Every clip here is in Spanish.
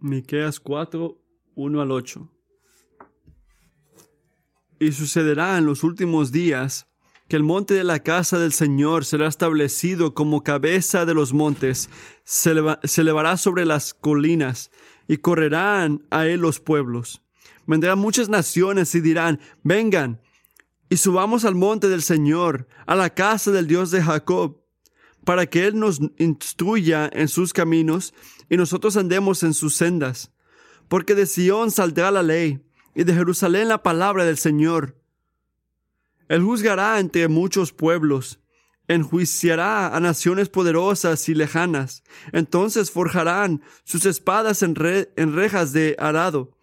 Miqueas 4, 1 al 8. Y sucederá en los últimos días que el monte de la casa del Señor será establecido como cabeza de los montes, se, se elevará sobre las colinas y correrán a él los pueblos. Vendrán muchas naciones y dirán, vengan y subamos al monte del Señor, a la casa del Dios de Jacob, para que Él nos instruya en sus caminos y nosotros andemos en sus sendas. Porque de Sión saldrá la ley y de Jerusalén la palabra del Señor. Él juzgará entre muchos pueblos, enjuiciará a naciones poderosas y lejanas. Entonces forjarán sus espadas en, rejas de arado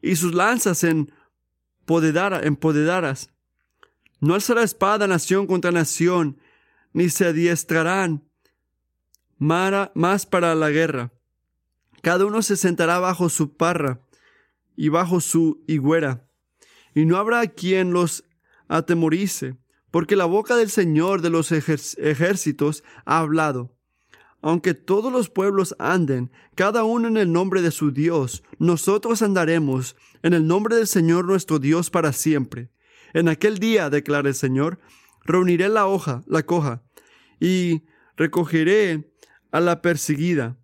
y sus lanzas en, en podedaras. No alzará espada nación contra nación, ni se adiestrarán más para la guerra. Cada uno se sentará bajo su parra y bajo su higuera, y no habrá quien los atemorice, porque la boca del Señor de los ejércitos ha hablado. Aunque todos los pueblos anden, cada uno en el nombre de su Dios, nosotros andaremos en el nombre del Señor nuestro Dios para siempre. En aquel día, declara el Señor, reuniré la hoja, la coja, y recogeré a la perseguida,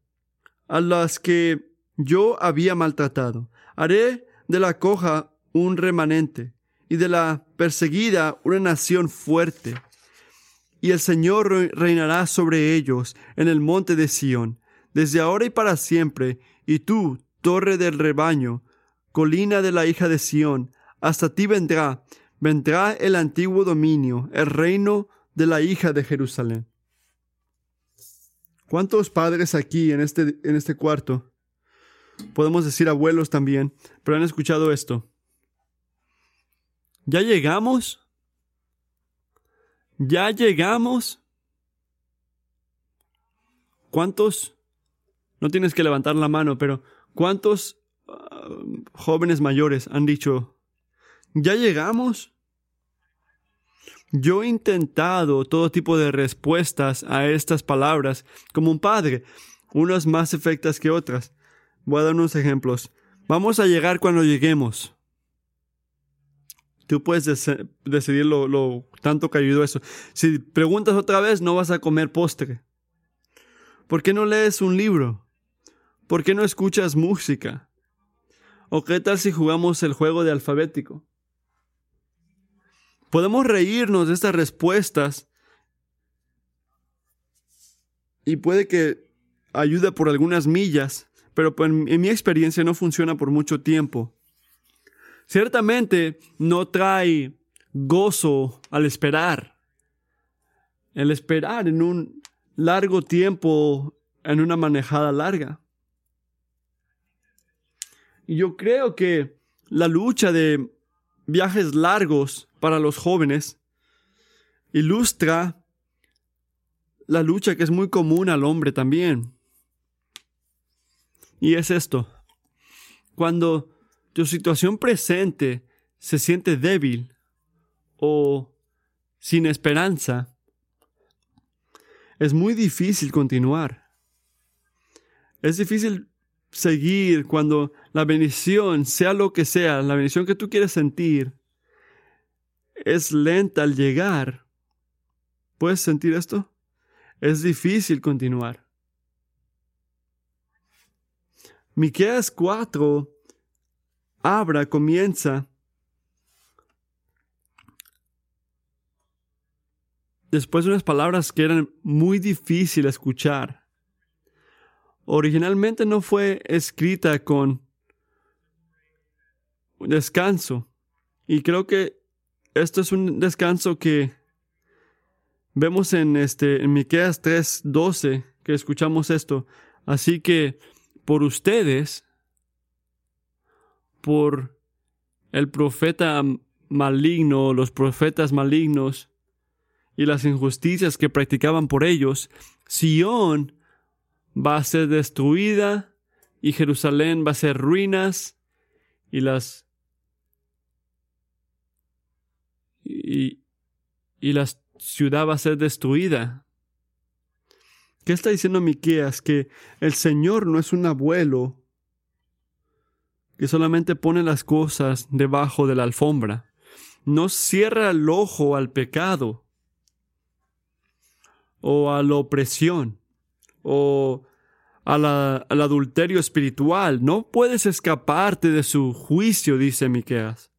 a las que yo había maltratado. Haré de la coja un remanente, y de la perseguida una nación fuerte. Y el Señor reinará sobre ellos en el monte de Sión, desde ahora y para siempre, y tú, torre del rebaño, colina de la hija de Sión, hasta ti vendrá vendrá el antiguo dominio, el reino de la hija de Jerusalén. ¿Cuántos padres aquí en este, en este cuarto? Podemos decir abuelos también, pero han escuchado esto. ¿Ya llegamos? ¿Ya llegamos? ¿Cuántos? No tienes que levantar la mano, pero ¿cuántos ah, jóvenes mayores han dicho, ¿ya llegamos? Yo he intentado todo tipo de respuestas a estas palabras como un padre, unas más efectas que otras. Voy a dar unos ejemplos. Vamos a llegar cuando lleguemos. Tú puedes decidir lo, tanto que eso. Si preguntas otra vez, no vas a comer postre. ¿Por qué no lees un libro? ¿Por qué no escuchas música? ¿O qué tal si jugamos el juego de alfabético? Podemos reírnos de estas respuestas y puede que ayude por algunas millas, pero pues, en mi experiencia no funciona por mucho tiempo. Ciertamente no trae gozo al esperar. El esperar en un largo tiempo, en una manejada larga. Y yo creo que la lucha de viajes largos para los jóvenes ilustra la lucha que es muy común al hombre también. Y es esto. Cuando tu situación presente se siente débil o sin esperanza, es muy difícil continuar. Es difícil seguir cuando la bendición, sea lo que sea, la bendición que tú quieres sentir, es lenta al llegar. ¿Puedes sentir esto? Es difícil continuar. Miqueas 4 abra, comienza después de unas palabras que eran muy difíciles escuchar originalmente no fue escrita con descanso. Y creo que esto es un descanso que vemos en este en Miqueas 3:12 que escuchamos esto. Así que por ustedes por el profeta maligno, los profetas malignos y las injusticias que practicaban por ellos, Sión va a ser destruida y Jerusalén va a ser ruinas y las y, y la ciudad va a ser destruida. ¿Qué está diciendo Miqueas? Que el Señor no es un abuelo que solamente pone las cosas debajo de la alfombra. No cierra el ojo al pecado o a la opresión o al adulterio espiritual. No puedes escaparte de su juicio, dice Miqueas.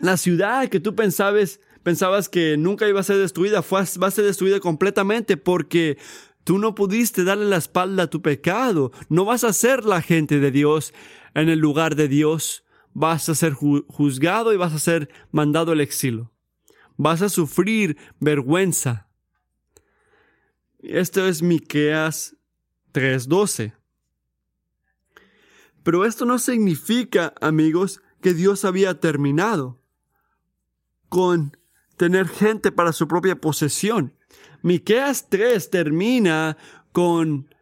La ciudad que tú pensabas, pensabas que nunca iba a ser destruida, fue, va a ser destruida completamente porque Tú no pudiste darle la espalda a tu pecado. No vas a ser la gente de Dios en el lugar de Dios. Vas a ser juzgado y vas a ser mandado al exilio. Vas a sufrir vergüenza. Esto es Miqueas 3:12. Pero esto no significa, amigos, que Dios había terminado con tener gente para su propia posesión. Miqueas 3 termina con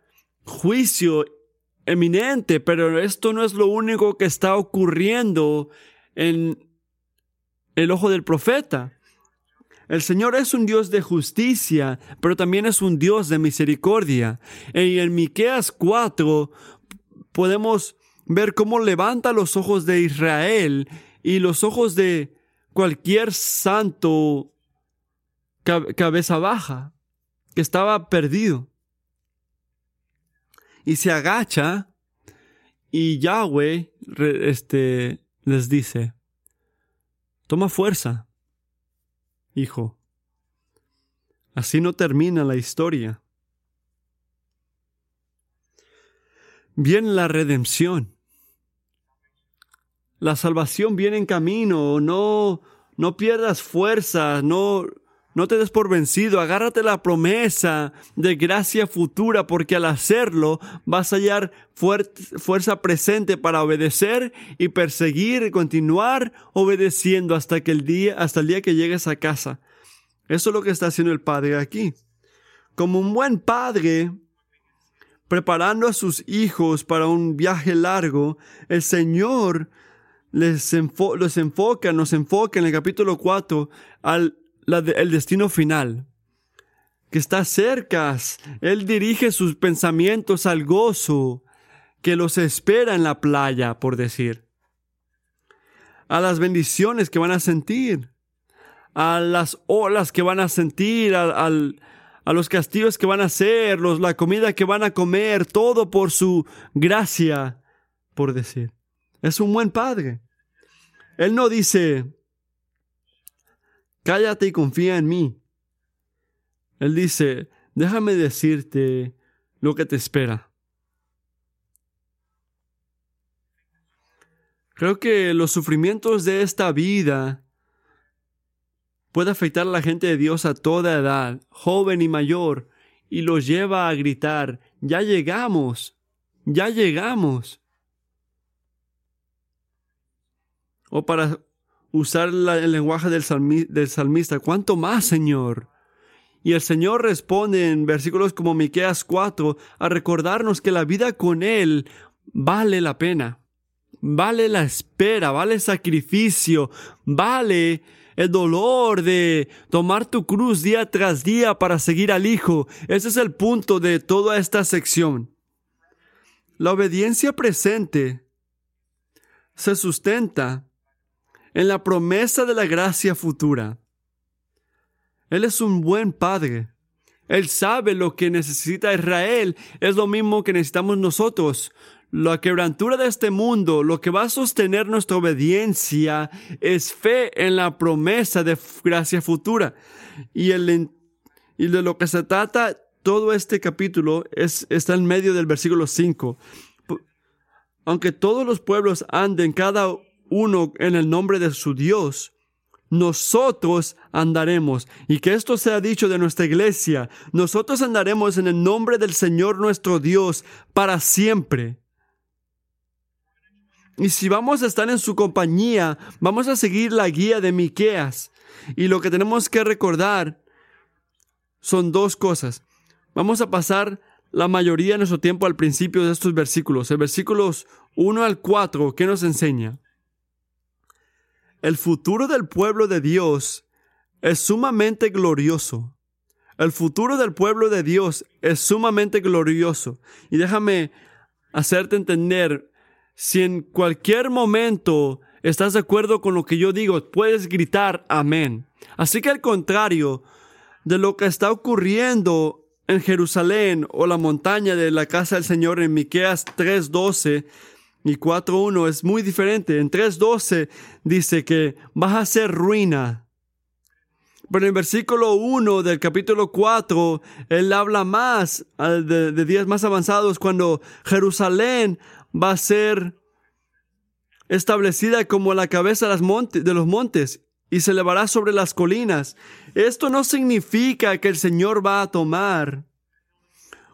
juicio eminente, pero esto no es lo único que está ocurriendo en el ojo del profeta. El Señor es un Dios de justicia, pero también es un Dios de misericordia. Y en Miqueas 4 podemos ver cómo levanta los ojos de Israel y los ojos de cualquier santo cabeza baja, que estaba perdido. Y se agacha y Yahweh este, les dice, toma fuerza, hijo. Así no termina la historia. Viene la redención. La salvación viene en camino. No, no pierdas fuerza. No, no te des por vencido, agárrate la promesa de gracia futura, porque al hacerlo vas a hallar fuerza presente para obedecer y perseguir y continuar obedeciendo hasta que el día, hasta el día que llegues a casa. Eso es lo que está haciendo el Padre aquí. Como un buen padre, preparando a sus hijos para un viaje largo, el Señor les los enfoca, nos enfoca en el capítulo 4 al el destino final, que está cerca. Él dirige sus pensamientos al gozo que los espera en la playa, por decir. A las bendiciones que van a sentir, a las olas que van a sentir, a, a los castillos que van a hacer, los, la comida que van a comer, todo por su gracia, por decir. Es un buen padre. Él no dice, cállate y confía en mí. Él dice, déjame decirte lo que te espera. Creo que los sufrimientos de esta vida puede afectar a la gente de Dios a toda edad, joven y mayor, y los lleva a gritar, ya llegamos, ya llegamos. O para usar el lenguaje del, salmista, ¿cuánto más, Señor? Y el Señor responde en versículos como Miqueas 4 a recordarnos que la vida con Él vale la pena, vale la espera, vale el sacrificio, vale el dolor de tomar tu cruz día tras día para seguir al Hijo. Ese es el punto de toda esta sección. La obediencia presente se sustenta en la promesa de la gracia futura. Él es un buen padre. Él sabe lo que necesita Israel. Es lo mismo que necesitamos nosotros. La quebrantura de este mundo, lo que va a sostener nuestra obediencia es fe en la promesa de gracia futura. Y, el, y de lo que se trata todo este capítulo es, está en medio del versículo 5. Aunque todos los pueblos anden cada uno en el nombre de su Dios, nosotros andaremos. Y que esto sea dicho de nuestra iglesia, nosotros andaremos en el nombre del Señor nuestro Dios para siempre. Y si vamos a estar en su compañía, vamos a seguir la guía de Miqueas. Y lo que tenemos que recordar son dos cosas. Vamos a pasar la mayoría de nuestro tiempo al principio de estos versículos. El versículos 1 al 4, ¿qué nos enseña? El futuro del pueblo de Dios es sumamente glorioso. El futuro del pueblo de Dios es sumamente glorioso. Y déjame hacerte entender, si en cualquier momento estás de acuerdo con lo que yo digo, puedes gritar amén. Así que al contrario de lo que está ocurriendo en Jerusalén o la montaña de la casa del Señor en Miqueas 3:12 y 4:1 es muy diferente. En 3:12 dice que vas a ser ruina. Pero en versículo 1 del capítulo 4, él habla más de, de días más avanzados cuando Jerusalén va a ser establecida como la cabeza de los montes y se elevará sobre las colinas. Esto no significa que el Señor va a tomar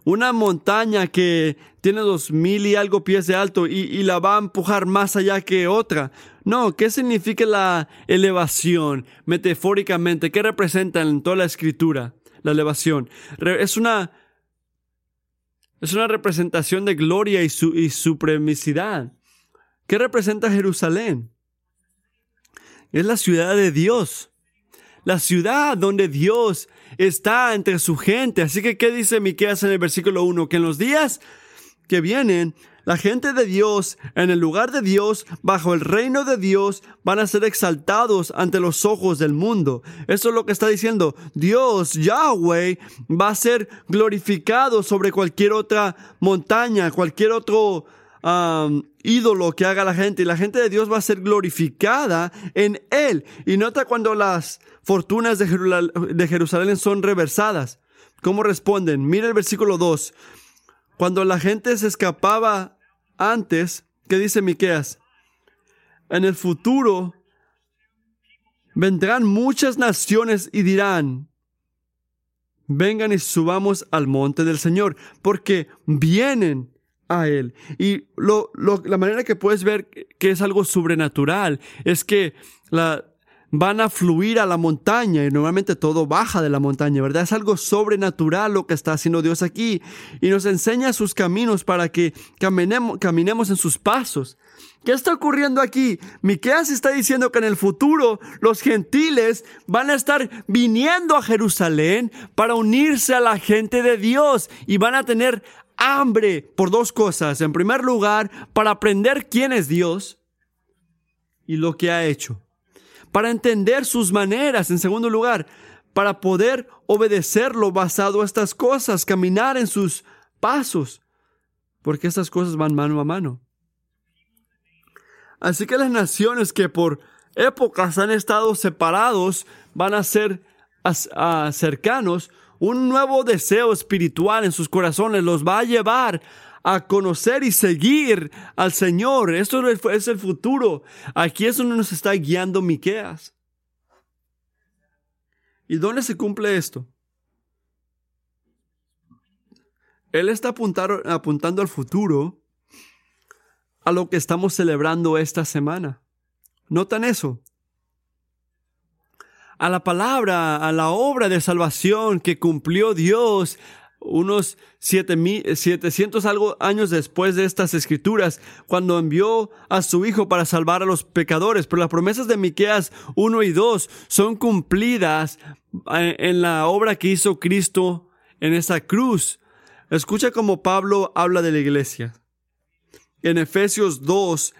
una montaña que tiene dos mil y algo pies de alto y, la va a empujar más allá que otra. No, ¿qué significa la elevación metafóricamente? ¿Qué representa en toda la escritura la elevación? Es una, es una representación de gloria y, su, y. ¿Qué representa Jerusalén? Es la ciudad de Dios. La ciudad donde Dios está entre su gente. Así que, ¿qué dice Miqueas en el versículo 1? Que en los días que vienen, la gente de Dios, en el lugar de Dios, bajo el reino de Dios, van a ser exaltados ante los ojos del mundo. Eso es lo que está diciendo. Dios, Yahweh, va a ser glorificado sobre cualquier otra montaña, cualquier otro ídolo que haga la gente y la gente de Dios va a ser glorificada en Él. Y nota cuando las fortunas de Jerusalén son reversadas. ¿Cómo responden? Mira el versículo 2. Cuando la gente se escapaba antes, ¿qué dice Miqueas? En el futuro vendrán muchas naciones y dirán, vengan y subamos al monte del Señor, porque vienen a Él. Y lo, la manera que puedes ver que es algo sobrenatural es que van a fluir a la montaña y normalmente todo baja de la montaña, ¿verdad? Es algo sobrenatural lo que está haciendo Dios aquí y nos enseña sus caminos para que caminemos, caminemos en sus pasos. ¿Qué está ocurriendo aquí? Miqueas está diciendo que en el futuro los gentiles van a estar viniendo a Jerusalén para unirse a la gente de Dios y van a tener hambre por dos cosas. En primer lugar, para aprender quién es Dios y lo que ha hecho. Para entender sus maneras. En segundo lugar, para poder obedecerlo basado a estas cosas, caminar en sus pasos. Porque estas cosas van mano a mano. Así que las naciones que por épocas han estado separados van a ser cercanos un nuevo deseo espiritual en sus corazones los va a llevar a conocer y seguir al Señor. Esto es el futuro. Aquí es donde nos está guiando Miqueas. ¿Y dónde se cumple esto? Él está apuntando al futuro, a lo que estamos celebrando esta semana. ¿Notan eso? A la palabra, a la obra de salvación que cumplió Dios unos 700 algo años después de estas escrituras, cuando envió a su Hijo para salvar a los pecadores. Pero las promesas de Miqueas 1 y 2 son cumplidas eh, en la obra que hizo Cristo en esa cruz. Escucha cómo Pablo habla de la iglesia. En Efesios 2,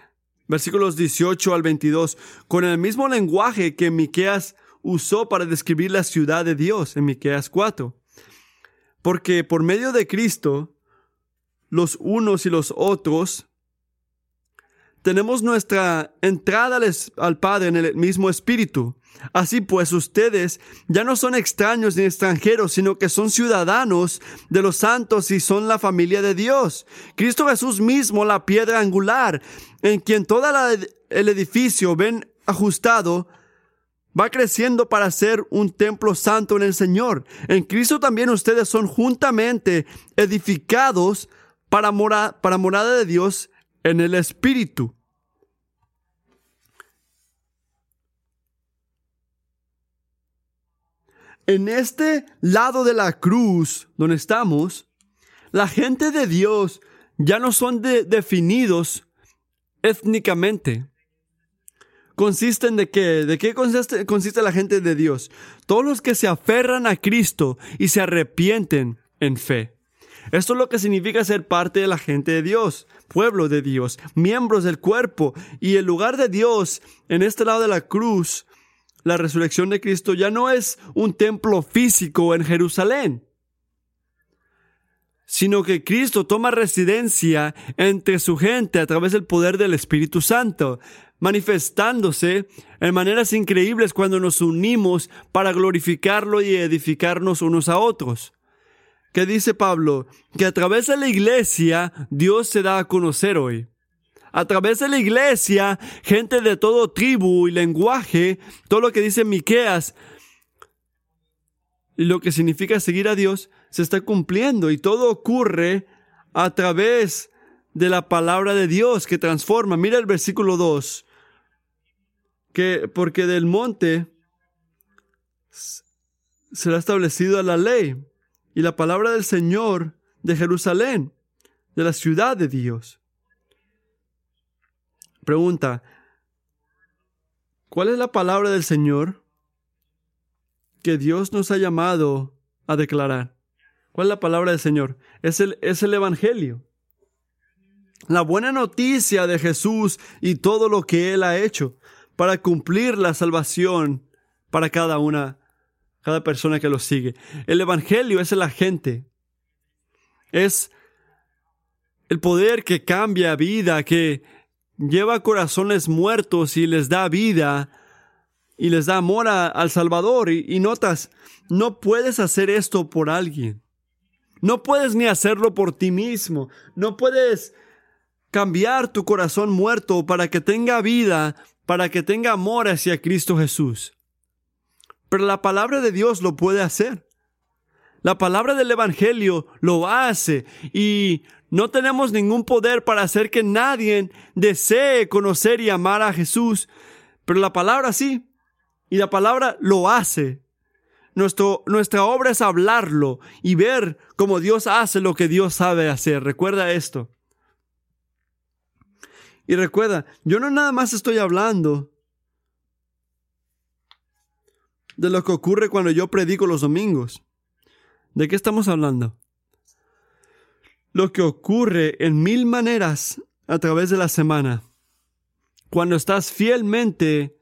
versículos 18 al 22, con el mismo lenguaje que Miqueas usó para describir la ciudad de Dios en Miqueas 4. Porque por medio de Cristo, los unos y los otros, tenemos nuestra entrada al Padre en el mismo Espíritu. Así pues, ustedes ya no son extraños ni extranjeros, sino que son ciudadanos de los santos y son la familia de Dios. Cristo Jesús mismo, la piedra angular, en quien todo el edificio ven ajustado, va creciendo para ser un templo santo en el Señor. En Cristo también ustedes son juntamente edificados para, para morada de Dios en el Espíritu. En este lado de la cruz donde estamos, la gente de Dios ya no son definidos étnicamente consisten de qué? ¿De qué consiste, consiste la gente de Dios? Todos los que se aferran a Cristo y se arrepienten en fe. Esto es lo que significa ser parte de la gente de Dios, pueblo de Dios, miembros del cuerpo. Y el lugar de Dios en este lado de la cruz, la resurrección de Cristo, ya no es un templo físico en Jerusalén, sino que Cristo toma residencia entre su gente a través del poder del Espíritu Santo manifestándose en maneras increíbles cuando nos unimos para glorificarlo y edificarnos unos a otros. ¿Qué dice Pablo? Que a través de la iglesia Dios se da a conocer hoy. A través de la iglesia, gente de todo tribu y lenguaje, todo lo que dice Miqueas y lo que significa seguir a Dios, se está cumpliendo y todo ocurre a través de la palabra de Dios que transforma. Mira el versículo 2 que porque del monte será establecido la ley y la palabra del Señor de Jerusalén, de la ciudad de Dios. Pregunta, ¿cuál es la palabra del Señor que Dios nos ha llamado a declarar? ¿Cuál es la palabra del Señor? Es el, es el Evangelio. La buena noticia de Jesús y todo lo que Él ha hecho para cumplir la salvación para cada una, cada persona que lo sigue. El Evangelio es el agente. Es el poder que cambia vida, que lleva corazones muertos y les da vida y les da amor al Salvador. Y notas, no puedes hacer esto por alguien. No puedes ni hacerlo por ti mismo. No puedes cambiar tu corazón muerto para que tenga vida para que tenga amor hacia Cristo Jesús. Pero la palabra de Dios lo puede hacer. La palabra del Evangelio lo hace y no tenemos ningún poder para hacer que nadie desee conocer y amar a Jesús, pero la palabra sí, y la palabra lo hace. Nuestro, nuestra obra es hablarlo y ver cómo Dios hace lo que Dios sabe hacer. Recuerda esto. Y recuerda, yo no nada más estoy hablando de lo que ocurre cuando yo predico los domingos. ¿De qué estamos hablando? Lo que ocurre en mil maneras a través de la semana. Cuando estás fielmente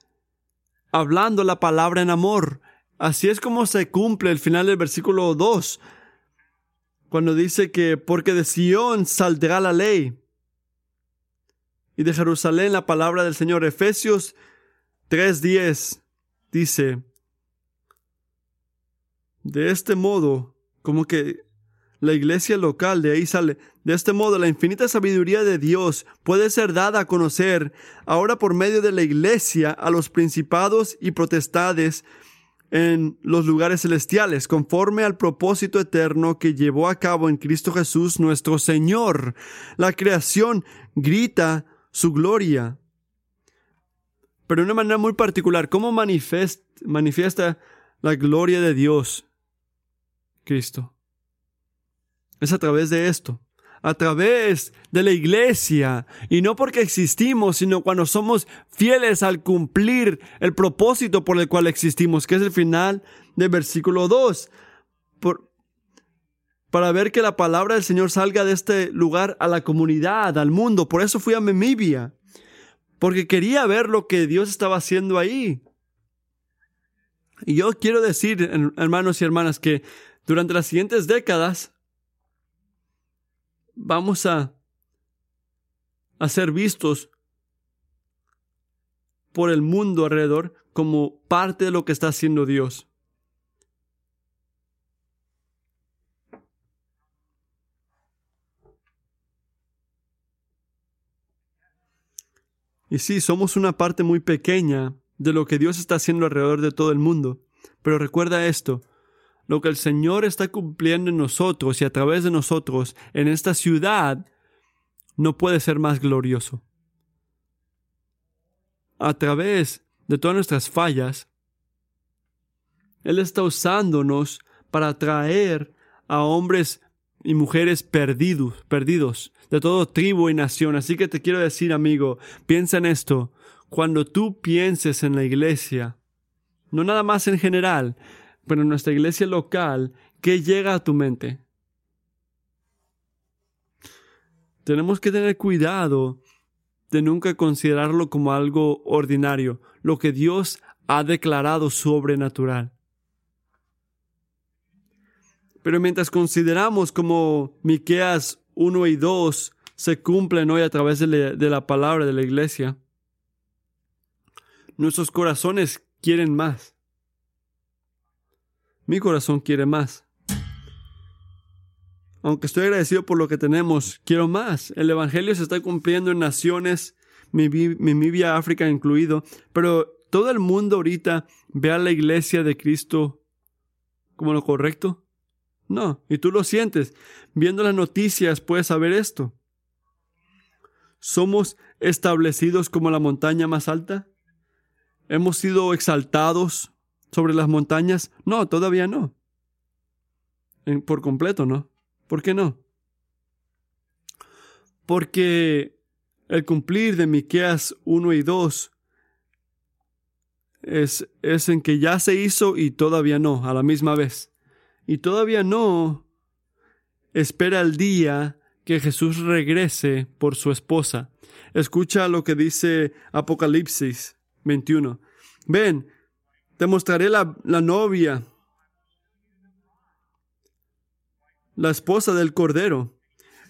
hablando la palabra en amor. Así es como se cumple el final del versículo 2. Cuando dice que porque de Sión saldrá la ley y de Jerusalén la palabra del Señor. Efesios 3:10 dice, de este modo, como que la iglesia local de ahí sale, de este modo la infinita sabiduría de Dios puede ser dada a conocer ahora por medio de la iglesia a los principados y protestades en los lugares celestiales, conforme al propósito eterno que llevó a cabo en Cristo Jesús nuestro Señor. La creación grita su gloria. Pero de una manera muy particular, ¿cómo manifiesta la gloria de Dios? Cristo. Es a través de esto, a través de la iglesia, y no porque existimos, sino cuando somos fieles al cumplir el propósito por el cual existimos, que es el final del versículo 2. Para ver que la palabra del Señor salga de este lugar a la comunidad, al mundo. Por eso fui a Memibia, porque quería ver lo que Dios estaba haciendo ahí. Y yo quiero decir, hermanos y hermanas, que durante las siguientes décadas vamos a, a ser vistos por el mundo alrededor como parte de lo que está haciendo Dios. Y sí, somos una parte muy pequeña de lo que Dios está haciendo alrededor de todo el mundo. Pero recuerda esto, lo que el Señor está cumpliendo en nosotros y a través de nosotros en esta ciudad no puede ser más glorioso. A través de todas nuestras fallas, Él está usándonos para atraer a hombres y mujeres perdidos, perdidos de todo tribu y nación. Así que te quiero decir, amigo, piensa en esto. Cuando tú pienses en la iglesia, no nada más en general, pero en nuestra iglesia local, ¿qué llega a tu mente? tenemos que tener cuidado de nunca considerarlo como algo ordinario, lo que Dios ha declarado sobrenatural. Pero mientras consideramos como Miqueas 1 y 2 se cumplen hoy a través de la, palabra de la iglesia, nuestros corazones quieren más. Mi corazón quiere más. Aunque estoy agradecido por lo que tenemos, quiero más. El Evangelio se está cumpliendo en naciones, Namibia, África incluido, pero todo el mundo ahorita ve a la iglesia de Cristo como lo correcto. No, y tú lo sientes. Viendo las noticias puedes saber esto. ¿Somos establecidos como la montaña más alta? ¿Hemos sido exaltados sobre las montañas? No, todavía no. por completo, ¿no? ¿Por qué no? Porque el cumplir de Miqueas 1 y 2 es, es en que ya se hizo y todavía no, a la misma vez. Y todavía no espera el día que Jesús regrese por su esposa. Escucha lo que dice Apocalipsis 21. Ven, te mostraré la, la novia, la esposa del Cordero.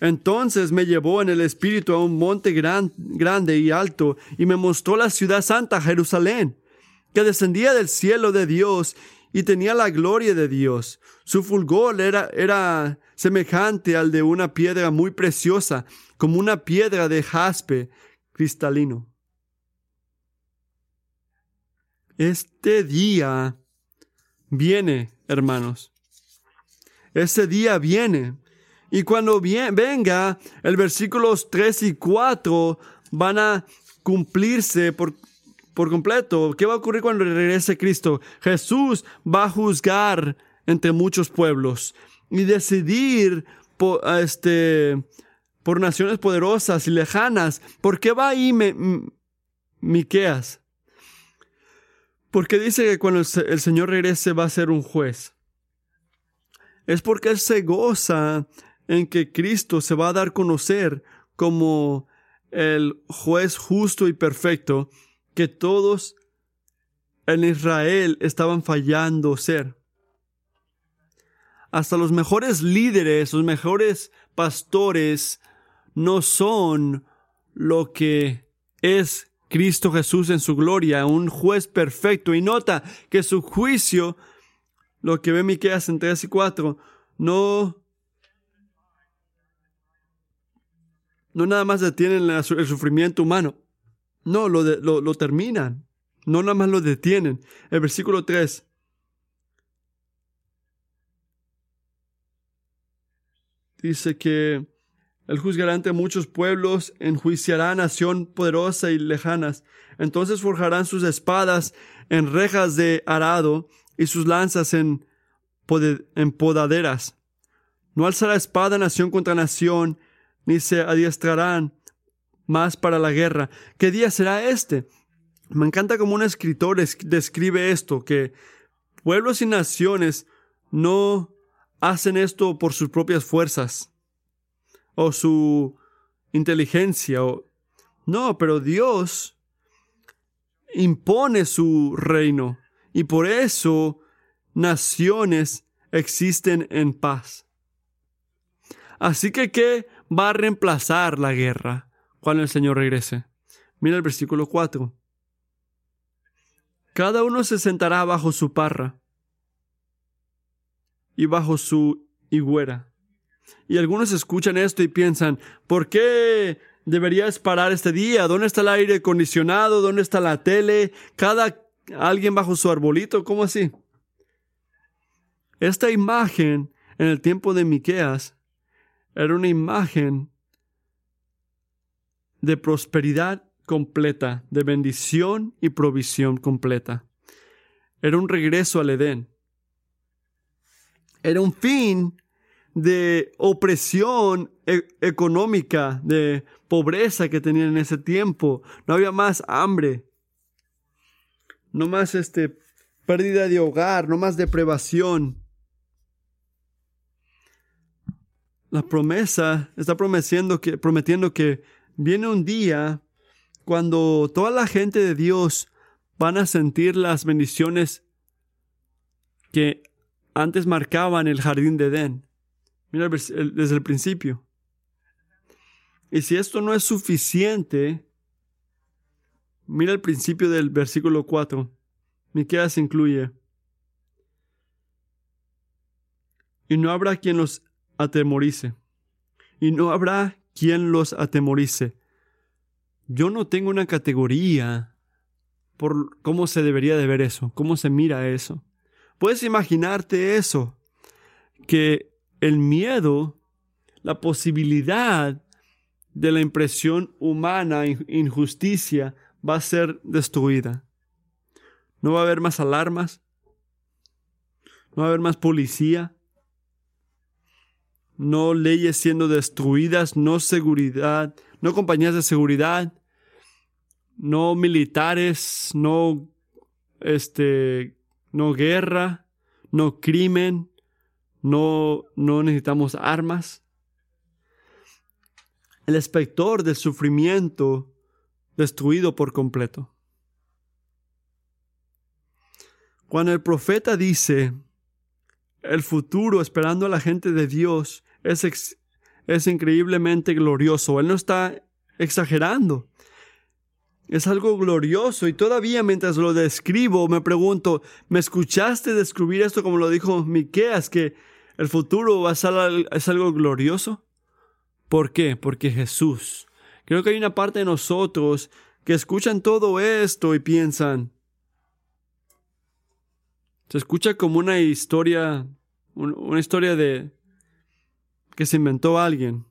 Entonces me llevó en el espíritu a un monte gran, grande y alto y me mostró la ciudad santa, Jerusalén, que descendía del cielo de Dios y tenía la gloria de Dios. Su fulgor era, era semejante al de una piedra muy preciosa, como una piedra de jaspe cristalino. Este día viene, hermanos. Ese día viene. Y cuando venga, el versículos 3 y 4 van a cumplirse por, por completo. ¿Qué va a ocurrir cuando regrese Cristo? Jesús va a juzgar entre muchos pueblos y decidir por, este, por naciones poderosas y lejanas. ¿Por qué va ahí Miqueas? Porque dice que cuando el, Señor regrese va a ser un juez. Es porque Él se goza en que Cristo se va a dar a conocer como el juez justo y perfecto que todos en Israel estaban fallando ser. Hasta los mejores líderes, los mejores pastores no son lo que es Cristo Jesús en su gloria, un juez perfecto. Y nota que su juicio, lo que ve Miqueas en 3 y 4, no, no nada más detienen el sufrimiento humano. No, lo, lo, lo terminan. No nada más lo detienen. El versículo 3. Dice que él juzgará ante muchos pueblos, enjuiciará nación poderosa y lejanas. Entonces forjarán sus espadas en rejas de arado y sus lanzas en, en podaderas. No alzará espada nación contra nación, ni se adiestrarán más para la guerra. ¿Qué día será este? Me encanta como un escritor describe esto, que pueblos y naciones no hacen esto por sus propias fuerzas o su inteligencia. O... No, pero Dios impone su reino y por eso naciones existen en paz. Así que, ¿qué va a reemplazar la guerra cuando el Señor regrese? Mira el versículo 4. Cada uno se sentará bajo su parra y bajo su higuera y algunos escuchan esto y piensan, ¿por qué deberías parar este día? ¿Dónde está el aire acondicionado? ¿Dónde está la tele? Cada alguien bajo su arbolito, ¿cómo así? Esta imagen en el tiempo de Miqueas era una imagen de prosperidad completa, de bendición y provisión completa. Era un regreso al Edén. Era un fin de opresión e-, económica, de pobreza que tenían en ese tiempo. No había más hambre. No más este, pérdida de hogar, no más deprivación. la promesa está prometiendo que, prometiendo que viene un día cuando toda la gente de Dios van a sentir las bendiciones que antes marcaban el jardín de Edén. Mira desde el principio. Y si esto no es suficiente, mira el principio del versículo 4. Miqueas incluye. Y no habrá quien los atemorice. Y no habrá quien los atemorice. Yo no tengo una categoría por cómo se debería de ver eso, cómo se mira eso. Puedes imaginarte eso, que el miedo, la posibilidad de la impresión humana, injusticia, va a ser destruida. No va a haber más alarmas, no va a haber más policía, no leyes siendo destruidas, no seguridad, no compañías de seguridad, no militares, no este, no guerra, no crimen, no, no necesitamos armas. El espector del sufrimiento destruido por completo. Cuando el profeta dice, el futuro esperando a la gente de Dios es, es increíblemente glorioso. Él no está exagerando. Es algo glorioso y todavía mientras lo describo me pregunto, ¿me escuchaste describir esto como lo dijo Miqueas que el futuro va a ser es algo glorioso? ¿Por qué? Porque Jesús. Creo que hay una parte de nosotros que escuchan todo esto y piensan, se escucha como una historia, una historia de que se inventó alguien.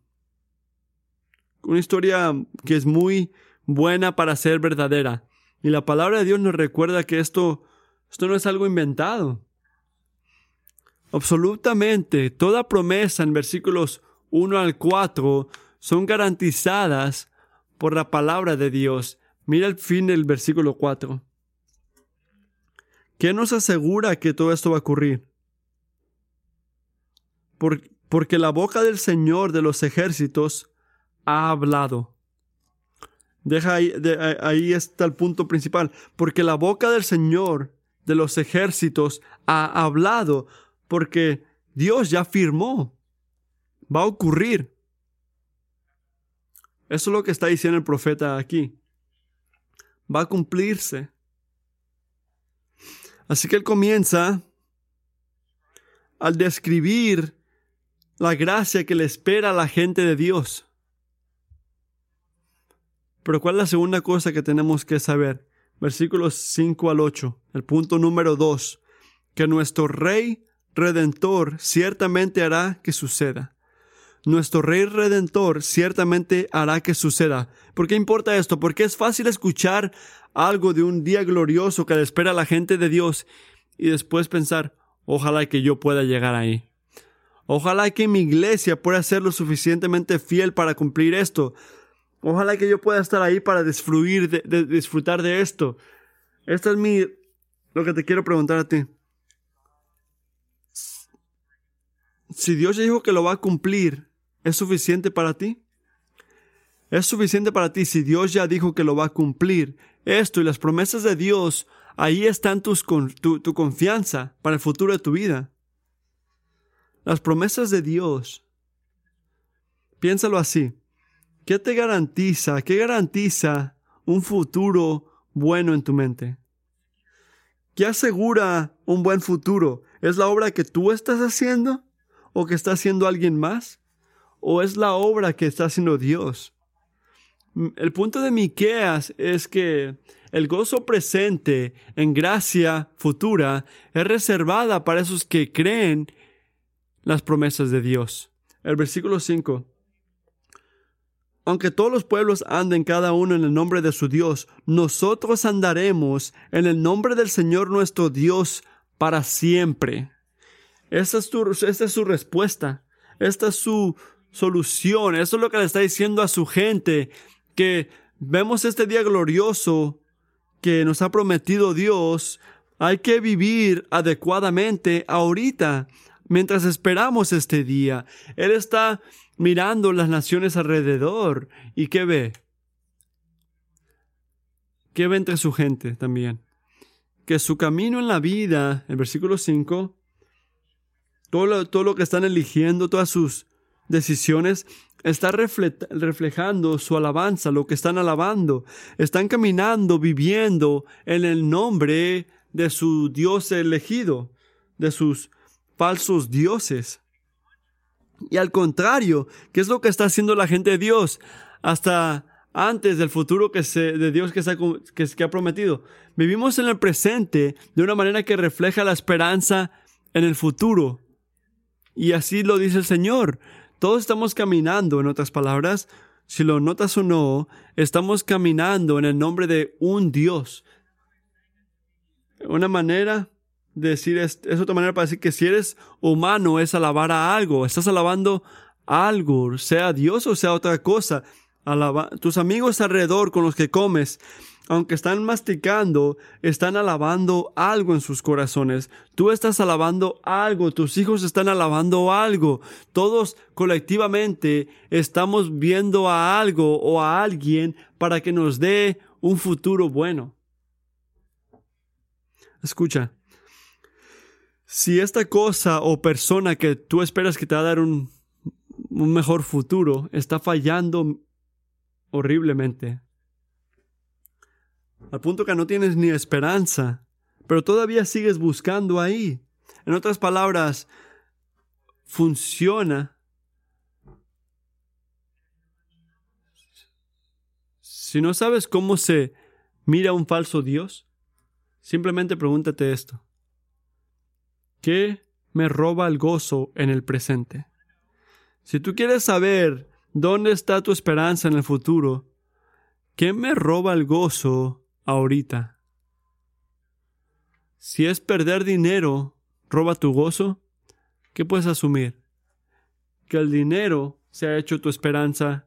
Una historia que es muy buena para ser verdadera. Y la palabra de Dios nos recuerda que esto, esto no es algo inventado. Absolutamente, toda promesa en versículos 1 al 4 son garantizadas por la palabra de Dios. Mira el fin del versículo 4. ¿Qué nos asegura que todo esto va a ocurrir? Porque la boca del Señor de los ejércitos ha hablado. Deja ahí, ahí está el punto principal. Porque la boca del Señor de los ejércitos ha hablado. Porque Dios ya firmó. Va a ocurrir. Eso es lo que está diciendo el profeta aquí. Va a cumplirse. Así que él comienza al describir la gracia que le espera a la gente de Dios. Pero ¿cuál es la segunda cosa que tenemos que saber? Versículos 5 al 8, el punto número 2, que nuestro Rey Redentor ciertamente hará que suceda. Nuestro Rey Redentor ciertamente hará que suceda. ¿Por qué importa esto? Porque es fácil escuchar algo de un día glorioso que le espera a la gente de Dios y después pensar, ojalá que yo pueda llegar ahí. Ojalá que mi iglesia pueda ser lo suficientemente fiel para cumplir esto. Ojalá que yo pueda estar ahí para de, disfrutar de esto. Esto es mi, lo que te quiero preguntar a ti. Si Dios dijo que lo va a cumplir, ¿es suficiente para ti? Es suficiente para ti si Dios ya dijo que lo va a cumplir. Esto y las promesas de Dios, ahí están tus, tu, tu confianza para el futuro de tu vida. Las promesas de Dios. Piénsalo así. ¿Qué te garantiza? ¿Qué garantiza un futuro bueno en tu mente? ¿Qué asegura un buen futuro? ¿Es la obra que tú estás haciendo? ¿O que está haciendo alguien más? ¿O es la obra que está haciendo Dios? El punto de Miqueas es que el gozo presente en gracia futura es reservada para esos que creen las promesas de Dios. El versículo 5. Aunque todos los pueblos anden cada uno en el nombre de su Dios, nosotros andaremos en el nombre del Señor nuestro Dios para siempre. Esta es, esta es su respuesta. Esta es su solución. Eso es lo que le está diciendo a su gente que vemos este día glorioso que nos ha prometido Dios, hay que vivir adecuadamente ahorita. Mientras esperamos este día. Él está mirando las naciones alrededor. ¿Y qué ve? ¿Qué ve entre su gente también? Que su camino en la vida, el versículo 5, todo lo, todo lo que están eligiendo, todas sus decisiones, está reflejando su alabanza, lo que están alabando. Están caminando, viviendo en el nombre de su Dios elegido, de sus falsos dioses. Y al contrario, ¿qué es lo que está haciendo la gente de Dios? Hasta antes del futuro que se, de Dios que, se, que, que ha prometido. Vivimos en el presente de una manera que refleja la esperanza en el futuro. Y así lo dice el Señor. Todos estamos caminando, en otras palabras, si lo notas o no, estamos caminando en el nombre de un Dios. Una manera decir, es, es otra manera para decir que si eres humano es alabar a algo, estás alabando algo, sea Dios o sea otra cosa. Alaba, tus amigos alrededor con los que comes, aunque están masticando, están alabando algo en sus corazones. Tú estás alabando algo, tus hijos están alabando algo. Todos colectivamente estamos viendo a algo o a alguien para que nos dé un futuro bueno. Escucha, si esta cosa o persona que tú esperas que te va a dar un, un mejor futuro está fallando horriblemente, al punto que no tienes ni esperanza, pero todavía sigues buscando ahí. En otras palabras, funciona. Si no sabes cómo se mira un falso Dios, simplemente pregúntate esto. ¿Qué me roba el gozo en el presente? Si tú quieres saber dónde está tu esperanza en el futuro, ¿qué me roba el gozo ahorita. Si es perder dinero, roba tu gozo, ¿qué puedes asumir? Que el dinero se ha hecho tu esperanza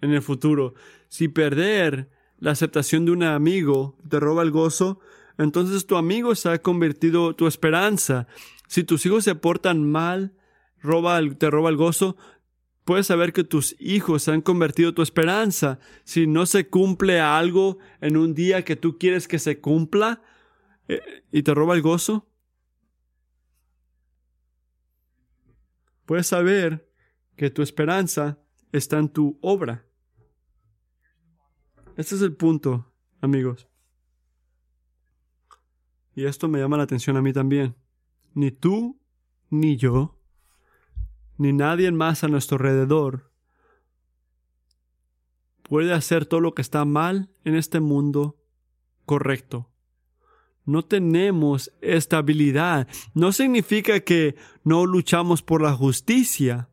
en el futuro. Si perder la aceptación de un amigo te roba el gozo, entonces tu amigo se ha convertido tu esperanza. Si tus hijos se portan mal, roba te roba el gozo, puedes saber que tus hijos se han convertido tu esperanza. Si no se cumple algo en un día que tú quieres que se cumpla eh, y te roba el gozo, puedes saber que tu esperanza está en tu obra. Este es el punto, amigos. Y esto me llama la atención a mí también. Ni tú ni yo ni nadie más a nuestro alrededor puede hacer todo lo que está mal en este mundo correcto. No tenemos estabilidad. No significa que no luchamos por la justicia,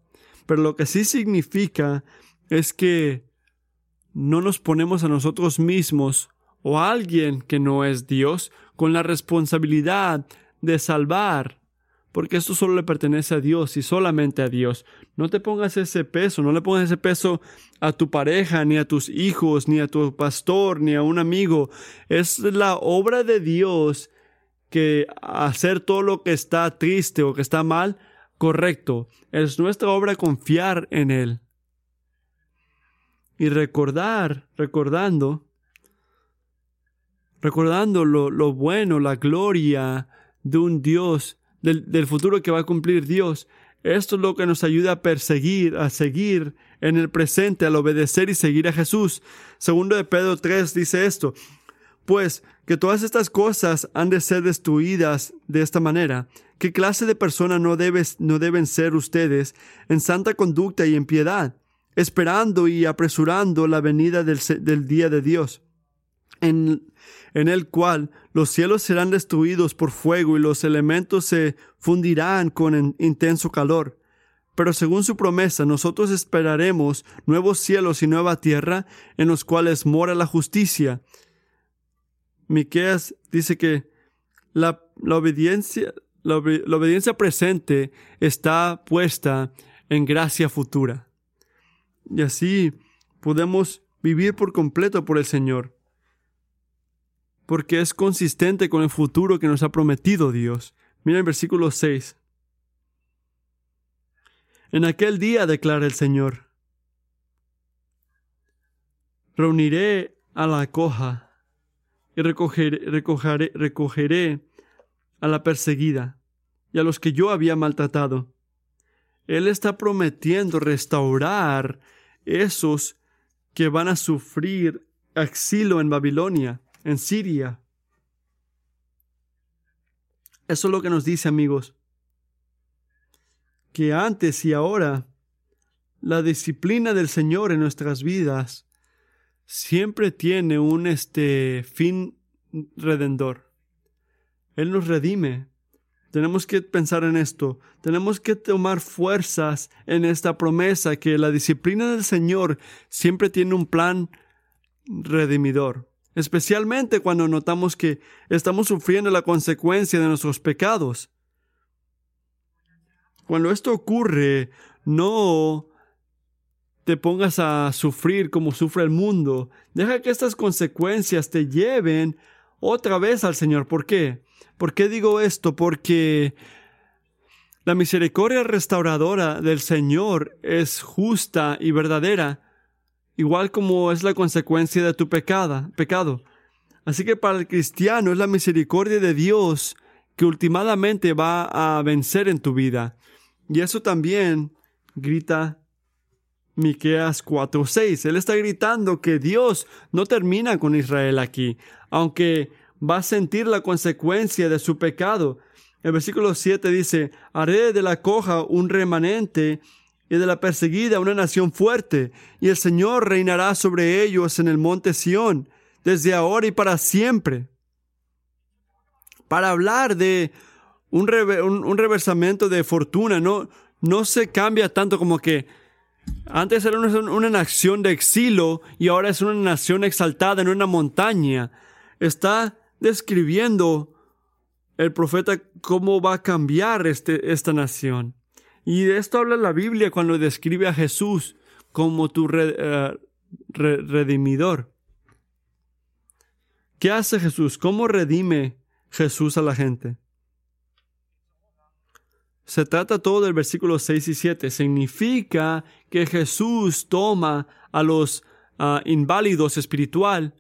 pero lo que sí significa es que no nos ponemos a nosotros mismos o a alguien que no es Dios con la responsabilidad de salvar porque esto solo le pertenece a Dios y solamente a Dios. No te pongas ese peso, no le pongas ese peso a tu pareja, ni a tus hijos, ni a tu pastor, ni a un amigo. Es la obra de Dios que hacer todo lo que está triste o que está mal, correcto. Es nuestra obra confiar en Él. Y recordar, recordando, recordando lo, bueno, la gloria de un Dios del, futuro que va a cumplir Dios. Esto es lo que nos ayuda a perseguir, a seguir en el presente, al obedecer y seguir a Jesús. Segundo de Pedro 3 dice esto, pues que todas estas cosas han de ser destruidas de esta manera. ¿Qué clase de persona no, no deben ser ustedes en santa conducta y en piedad, esperando y apresurando la venida del, del día de Dios? En, el cual los cielos serán destruidos por fuego y los elementos se fundirán con intenso calor. Pero según su promesa, nosotros esperaremos nuevos cielos y nueva tierra en los cuales mora la justicia. Miqueas dice que la obediencia presente está puesta en gracia futura. Y así podemos vivir por completo por el Señor porque es consistente con el futuro que nos ha prometido Dios. Mira el versículo 6. En aquel día, declara el Señor, reuniré a la coja y recogeré, recogeré, recogeré a la perseguida y a los que yo había maltratado. Él está prometiendo restaurar esos que van a sufrir exilio en Babilonia, en Siria. Eso es lo que nos dice, amigos, que antes y ahora la disciplina del Señor en nuestras vidas siempre tiene un este fin redentor. Él nos redime. Tenemos que pensar en esto. Tenemos que tomar fuerzas en esta promesa que la disciplina del Señor siempre tiene un plan redimidor. Especialmente cuando notamos que estamos sufriendo la consecuencia de nuestros pecados. Cuando esto ocurre, no te pongas a sufrir como sufre el mundo. Deja que estas consecuencias te lleven otra vez al Señor. ¿Por qué? ¿Por qué digo esto? Porque la misericordia restauradora del Señor es justa y verdadera, igual como es la consecuencia de tu pecado. pecado. Así que para el cristiano es la misericordia de Dios que últimamente va a vencer en tu vida. Y eso también grita Miqueas 4:6. Él está gritando que Dios no termina con Israel aquí, aunque va a sentir la consecuencia de su pecado. El versículo 7 dice, haré de la coja un remanente y de la perseguida una nación fuerte, y el Señor reinará sobre ellos en el monte Sión, desde ahora y para siempre. Para hablar de un, reversamiento de fortuna, no, no se cambia tanto como que antes era una, una, nación de exilio y ahora es una nación exaltada en una montaña. Está describiendo el profeta cómo va a cambiar este, esta nación. Y de esto habla la Biblia cuando describe a Jesús como tu eh, redimidor. ¿Qué hace Jesús? ¿Cómo redime Jesús a la gente? Se trata todo del versículo 6 y 7. Significa que Jesús toma a los ah, inválidos espiritual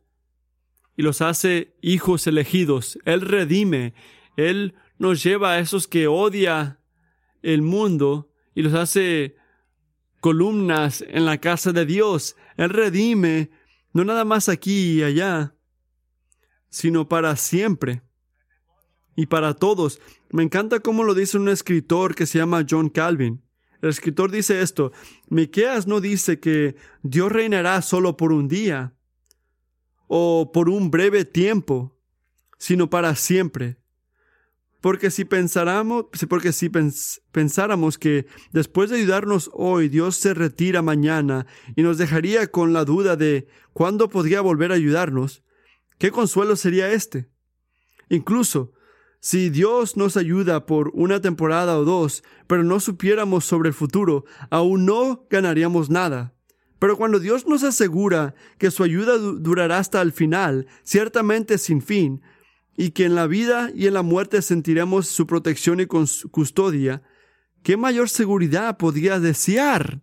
y los hace hijos elegidos. Él redime. Él nos lleva a esos que odia el mundo y los hace columnas en la casa de Dios. Él redime no nada más aquí y allá, sino para siempre y para todos. Me encanta cómo lo dice un escritor que se llama John Calvin. El escritor dice esto, Miqueas no dice que Dios reinará solo por un día o por un breve tiempo, sino para siempre. Porque si pensáramos, porque si pensáramos que después de ayudarnos hoy, Dios se retira mañana y nos dejaría con la duda de cuándo podría volver a ayudarnos, ¿qué consuelo sería este? Incluso, si Dios nos ayuda por una temporada o dos, pero no supiéramos sobre el futuro, aún no ganaríamos nada. Pero cuando Dios nos asegura que su ayuda durará hasta el final, ciertamente sin fin, y que en la vida y en la muerte sentiremos su protección y custodia, ¿qué mayor seguridad podría desear?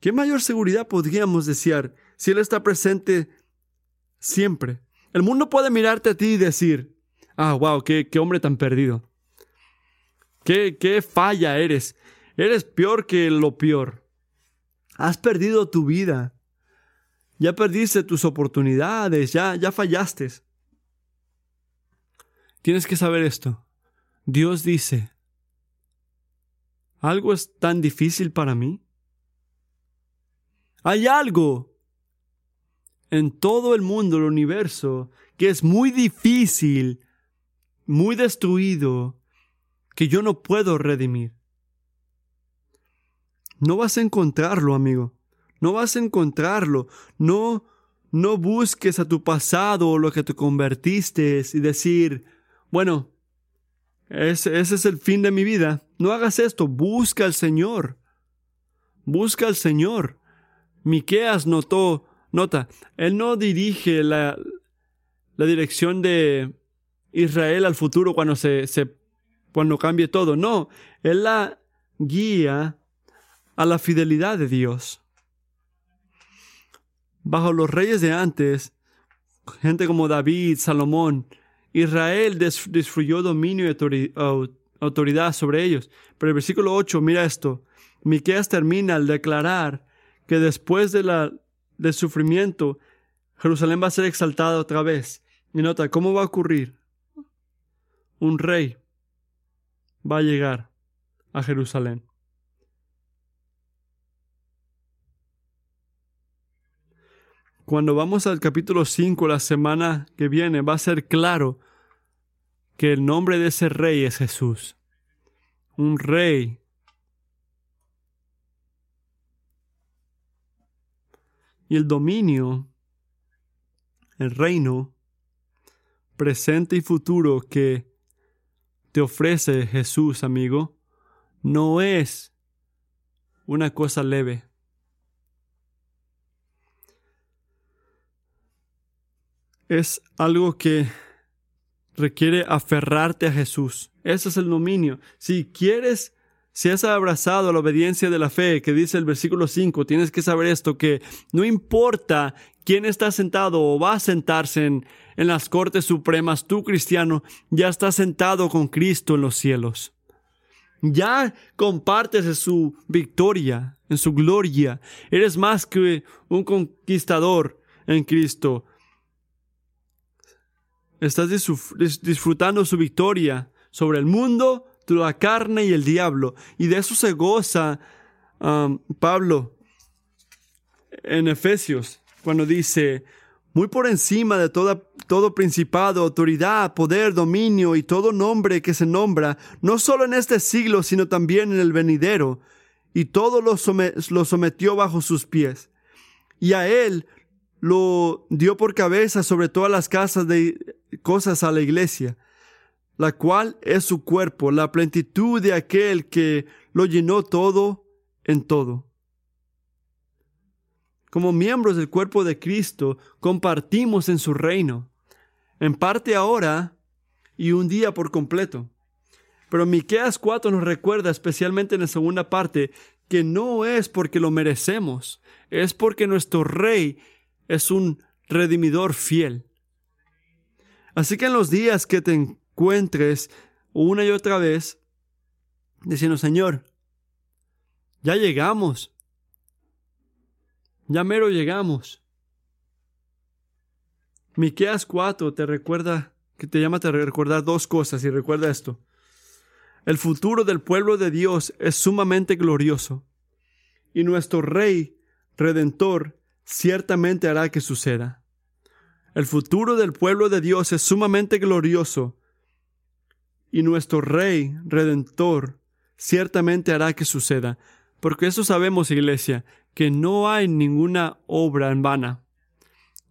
¿Qué mayor seguridad podríamos desear si Él está presente siempre? El mundo puede mirarte a ti y decir, ah, wow, qué, hombre tan perdido. Qué, qué falla eres. Eres peor que lo peor. Has perdido tu vida. Ya perdiste tus oportunidades, ya, ya fallaste. Tienes que saber esto. Dios dice, ¿algo es tan difícil para mí? Hay algo en todo el mundo, el universo, que es muy difícil, muy destruido, que yo no puedo redimir. No vas a encontrarlo, amigo. No vas a encontrarlo. No, no busques a tu pasado o lo que te convertiste y decir, bueno, ese, ese es el fin de mi vida. No hagas esto. Busca al Señor. Busca al Señor. Miqueas notó, nota, él no dirige la, la dirección de Israel al futuro cuando se, se, cuando cambie todo. No, él la guía a la fidelidad de Dios. Bajo los reyes de antes, gente como David, Salomón, Israel disfruyó dominio y autoridad sobre ellos. Pero el versículo 8, mira esto. Miqueas termina al declarar que después de la, del sufrimiento, Jerusalén va a ser exaltada otra vez. Y nota, ¿cómo va a ocurrir? Un rey va a llegar a Jerusalén. Cuando vamos al capítulo 5 la semana que viene, va a ser claro que el nombre de ese rey es Jesús. Un rey y el dominio, el reino presente y futuro que te ofrece Jesús, amigo, no es una cosa leve. Es algo que requiere aferrarte a Jesús. Ese es el dominio. Si quieres, si has abrazado la obediencia de la fe, que dice el versículo 5, tienes que saber esto, que no importa quién está sentado o va a sentarse en, las cortes supremas, tú cristiano ya estás sentado con Cristo en los cielos. Ya compartes su victoria, en su gloria. Eres más que un conquistador en Cristo. Estás disfrutando su victoria sobre el mundo, la carne y el diablo. Y de eso se goza um, Pablo en Efesios, cuando dice, muy por encima de toda, todo principado, autoridad, poder, dominio y todo nombre que se nombra, no solo en este siglo, sino también en el venidero, y todo lo, lo sometió bajo sus pies. Y a él lo dio por cabeza sobre todas las casas de cosas a la iglesia, la cual es su cuerpo, la plenitud de aquel que lo llenó todo en todo. Como miembros del cuerpo de Cristo, compartimos en su reino, en parte ahora y un día por completo. Pero Miqueas 4 nos recuerda, especialmente en la segunda parte, que no es porque lo merecemos, es porque nuestro rey es un redimidor fiel. Así que en los días que te encuentres una y otra vez diciendo, Señor, ya llegamos, ya mero llegamos. Miqueas 4 te recuerda, que te llama a recordar dos cosas y recuerda esto. El futuro del pueblo de Dios es sumamente glorioso y nuestro Rey Redentor ciertamente hará que suceda. El futuro del pueblo de Dios es sumamente glorioso y nuestro Rey Redentor ciertamente hará que suceda. Porque eso sabemos, iglesia, que no hay ninguna obra en vana.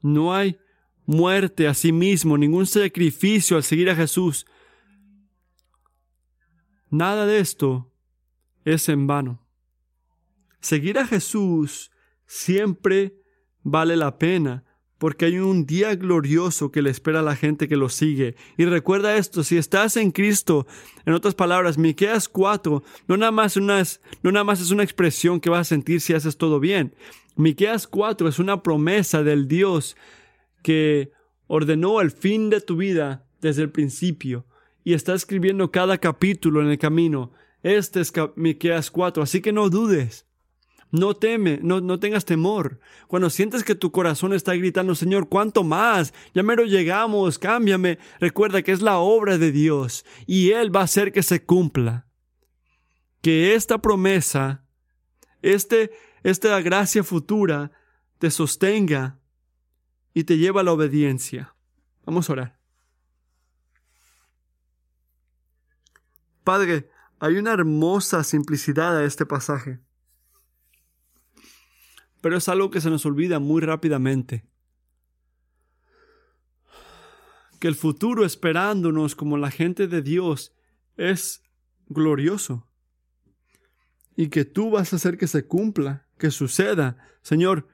No hay muerte a sí mismo, ningún sacrificio al seguir a Jesús. Nada de esto es en vano. Seguir a Jesús siempre vale la pena porque hay un día glorioso que le espera a la gente que lo sigue. Y recuerda esto, si estás en Cristo, en otras palabras, Miqueas 4 no nada más, no es una expresión que vas a sentir si haces todo bien. Miqueas 4 es una promesa del Dios que ordenó el fin de tu vida desde el principio y está escribiendo cada capítulo en el camino. Este es Miqueas 4, así que no dudes. No teme, no, no tengas temor. Cuando sientes que tu corazón está gritando, Señor, ¿cuánto más? Ya mero llegamos, cámbiame. Recuerda que es la obra de Dios y Él va a hacer que se cumpla. Que esta promesa, este, esta gracia futura, te sostenga y te lleva a la obediencia. Vamos a orar. Padre, hay una hermosa simplicidad a este pasaje pero es algo que se nos olvida muy rápidamente. Que el futuro esperándonos como la gente de Dios es glorioso. Y que tú vas a hacer que se cumpla, que suceda. Señor,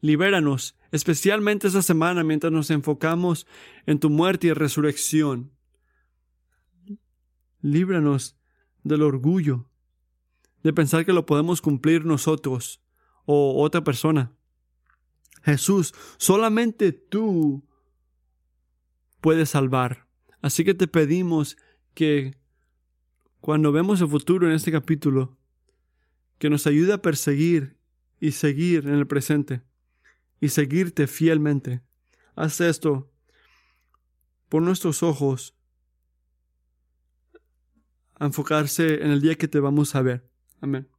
libéranos, especialmente esta semana mientras nos enfocamos en tu muerte y resurrección. Líbranos del orgullo, de pensar que lo podemos cumplir nosotros o otra persona. Jesús, solamente tú puedes salvar. Así que te pedimos que cuando vemos el futuro en este capítulo, que nos ayude a perseguir y seguir en el presente y seguirte fielmente. Haz esto por nuestros ojos a enfocarse en el día que te vamos a ver. Amén.